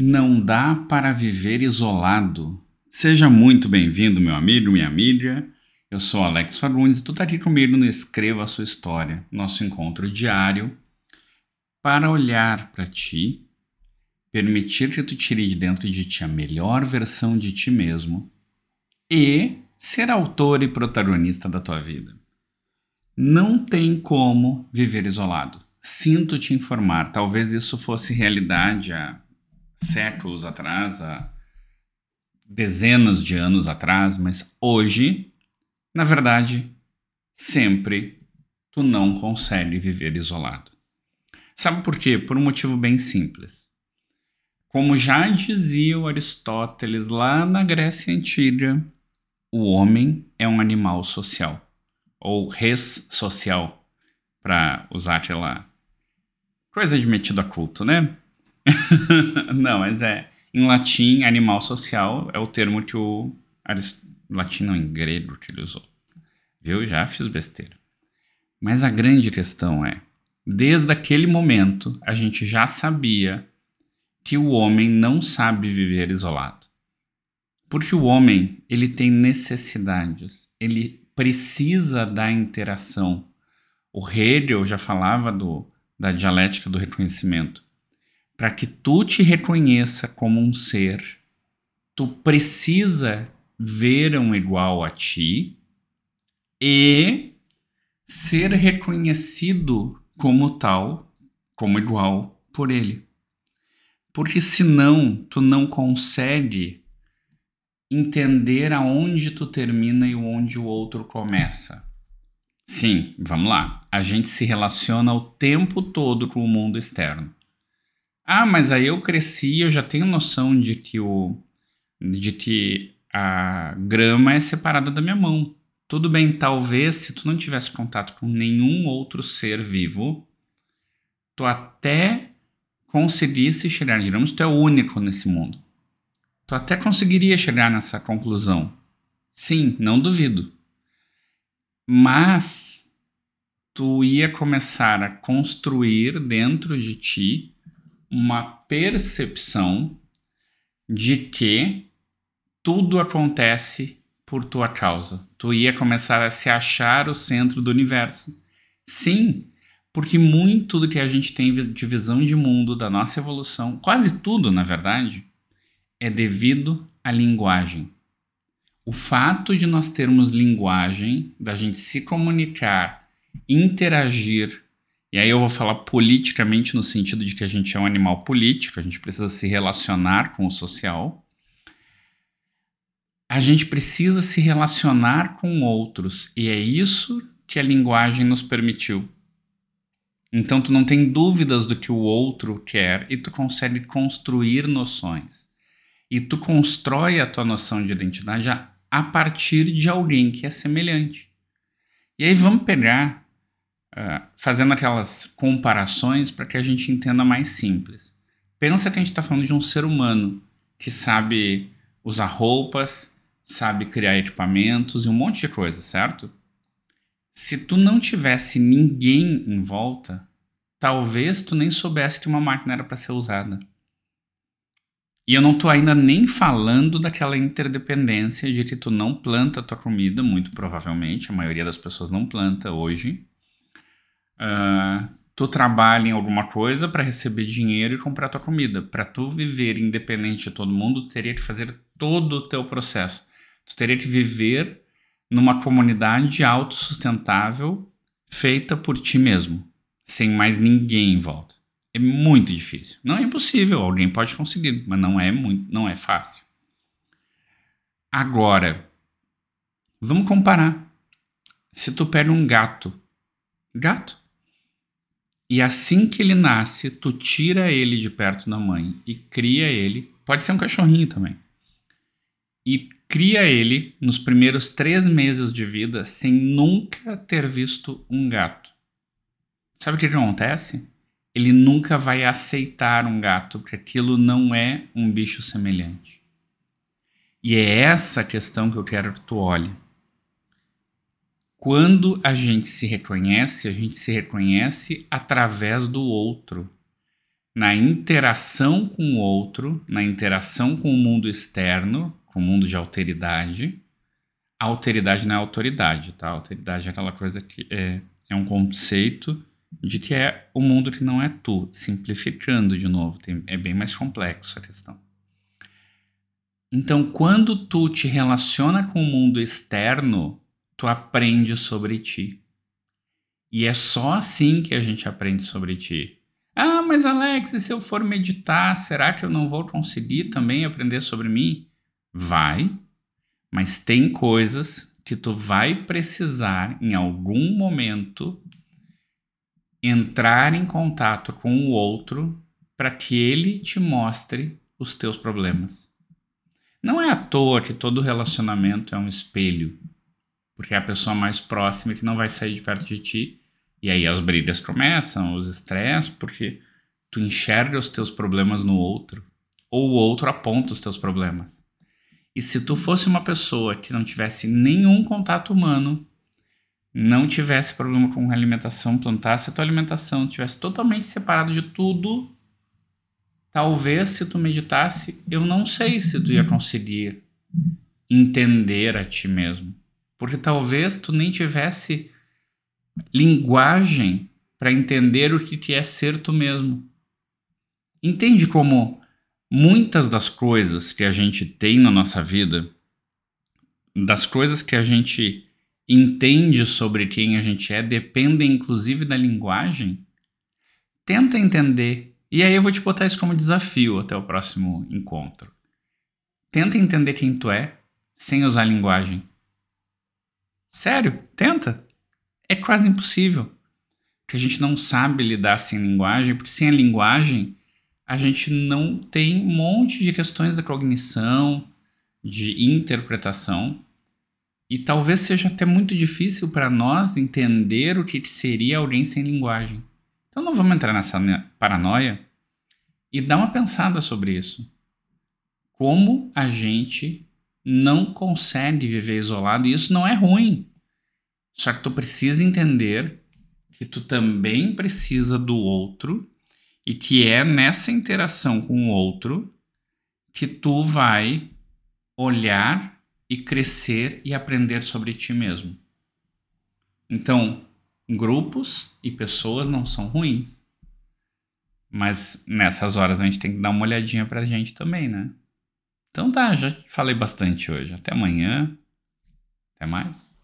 Não dá para viver isolado. Seja muito bem-vindo, meu amigo, minha amiga. Eu sou Alex Fagundes e tu tá aqui comigo no Escreva a Sua História, nosso encontro diário, para olhar para ti, permitir que tu tire de dentro de ti a melhor versão de ti mesmo e ser autor e protagonista da tua vida. Não tem como viver isolado. Sinto te informar, talvez isso fosse realidade há séculos atrás, há dezenas de anos atrás, mas hoje, na verdade, sempre tu não consegue viver isolado. Sabe por quê? Por um motivo bem simples. Como já dizia o Aristóteles lá na Grécia Antiga, o homem é um animal social, ou res social, para usar aquela coisa de metido a culto, né? não, mas é. Em latim, animal social é o termo que o. Arist... Latim não, em grego que ele usou. Viu? Já fiz besteira. Mas a grande questão é: desde aquele momento, a gente já sabia que o homem não sabe viver isolado. Porque o homem, ele tem necessidades, ele precisa da interação. O Hegel já falava do, da dialética do reconhecimento para que tu te reconheça como um ser, tu precisa ver um igual a ti e ser reconhecido como tal, como igual por ele. Porque senão tu não consegue entender aonde tu termina e onde o outro começa. Sim, vamos lá. A gente se relaciona o tempo todo com o mundo externo. Ah, mas aí eu cresci, eu já tenho noção de que o de que a grama é separada da minha mão. Tudo bem, talvez se tu não tivesse contato com nenhum outro ser vivo, tu até conseguisse chegar, digamos, tu é o único nesse mundo. Tu até conseguiria chegar nessa conclusão. Sim, não duvido. Mas tu ia começar a construir dentro de ti uma percepção de que tudo acontece por tua causa. Tu ia começar a se achar o centro do universo. Sim, porque muito do que a gente tem de visão de mundo, da nossa evolução, quase tudo, na verdade, é devido à linguagem. O fato de nós termos linguagem, da gente se comunicar, interagir, e aí eu vou falar politicamente no sentido de que a gente é um animal político, a gente precisa se relacionar com o social. A gente precisa se relacionar com outros e é isso que a linguagem nos permitiu. Então tu não tem dúvidas do que o outro quer e tu consegue construir noções. E tu constrói a tua noção de identidade a, a partir de alguém que é semelhante. E aí vamos pegar uh, fazendo aquelas comparações para que a gente entenda mais simples. Pensa que a gente está falando de um ser humano que sabe usar roupas, sabe criar equipamentos e um monte de coisa, certo? Se tu não tivesse ninguém em volta, talvez tu nem soubesse que uma máquina era para ser usada. E eu não estou ainda nem falando daquela interdependência de que tu não planta a tua comida, muito provavelmente, a maioria das pessoas não planta hoje uh, tu trabalha em alguma coisa para receber dinheiro e comprar tua comida. Para tu viver independente de todo mundo, tu teria que fazer todo o teu processo. Tu teria que viver numa comunidade autossustentável feita por ti mesmo, sem mais ninguém em volta. É muito difícil. Não é impossível, alguém pode conseguir, mas não é muito, não é fácil. Agora, vamos comparar. Se tu pega um gato, gato, e assim que ele nasce, tu tira ele de perto da mãe e cria ele. Pode ser um cachorrinho também. E cria ele nos primeiros três meses de vida sem nunca ter visto um gato. Sabe o que, acontece? Ele nunca vai aceitar um gato, porque aquilo não é um bicho semelhante. E é essa questão que eu quero que tu olhe. Quando a gente se reconhece, a gente se reconhece através do outro. na interação com o outro, na interação com o mundo externo, com o mundo de alteridade. A alteridade não é autoridade, tá? A alteridade é aquela coisa que é, é um conceito de que é o mundo que não é tu, simplificando de novo, tem, é bem mais complexo a questão. Então, quando tu te relaciona com o mundo externo, tu aprende sobre ti. E é só assim que a gente aprende sobre ti. Ah, mas Alex, e se eu for meditar, será que eu não vou conseguir também aprender sobre mim? Vai, mas tem coisas que tu vai precisar em algum momento entrar em contato com o outro para que ele te mostre os teus problemas. Não é à toa que todo relacionamento é um espelho, porque é a pessoa mais próxima que não vai sair de perto de ti e aí as brigas começam, os estresses, porque tu enxerga os teus problemas no outro, ou o outro aponta os teus problemas. E se tu fosse uma pessoa que não tivesse nenhum contato humano, não tivesse problema com alimentação, plantasse a tua alimentação, tivesse totalmente separado de tudo, talvez se tu meditasse, eu não sei se tu ia conseguir entender a ti mesmo. Porque talvez tu nem tivesse linguagem para entender o que é ser tu mesmo. Entende como muitas das coisas que a gente tem na nossa vida, das coisas que a gente entende sobre quem a gente é, dependem inclusive da linguagem? Tenta entender. E aí eu vou te botar isso como desafio até o próximo encontro. Tenta entender quem tu é sem usar linguagem. Sério, tenta é quase impossível. Que a gente não sabe lidar sem linguagem, porque sem a linguagem a gente não tem um monte de questões da cognição, de interpretação, e talvez seja até muito difícil para nós entender o que seria alguém sem linguagem. Então não vamos entrar nessa paranoia e dar uma pensada sobre isso. Como a gente não consegue viver isolado, e isso não é ruim. Só que tu precisa entender que tu também precisa do outro e que é nessa interação com o outro que tu vai olhar e crescer e aprender sobre ti mesmo. Então, grupos e pessoas não são ruins. Mas nessas horas a gente tem que dar uma olhadinha pra gente também, né? Então tá, já falei bastante hoje. Até amanhã. Até mais.